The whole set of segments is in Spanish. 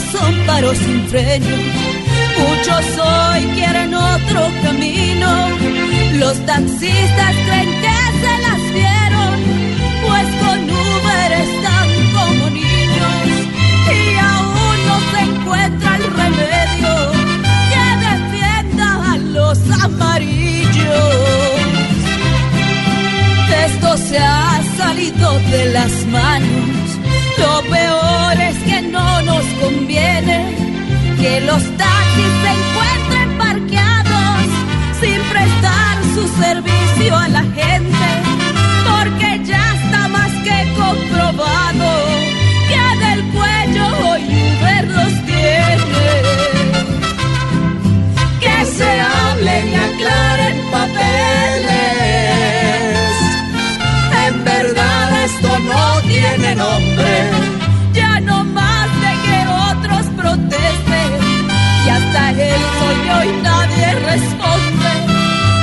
Son paros sin freno. Muchos hoy quieren otro camino. Los taxistas creen que se las vieron, pues con Uber están como niños y aún no se encuentra el remedio que defienda a los amarillos. Esto se ha salido de las manos. Lo peor es que no nos conviene que los taxis se encuentren parqueados sin prestar su servicio a la gente, porque ya está más que comprobado que del cuello hoy Uber los tiene. Que se hablen y aclaren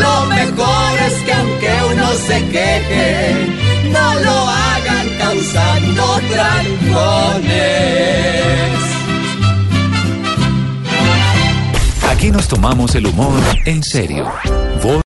Lo mejor es que aunque uno se queje, no lo hagan causando trancones. Aquí nos tomamos el humor en serio.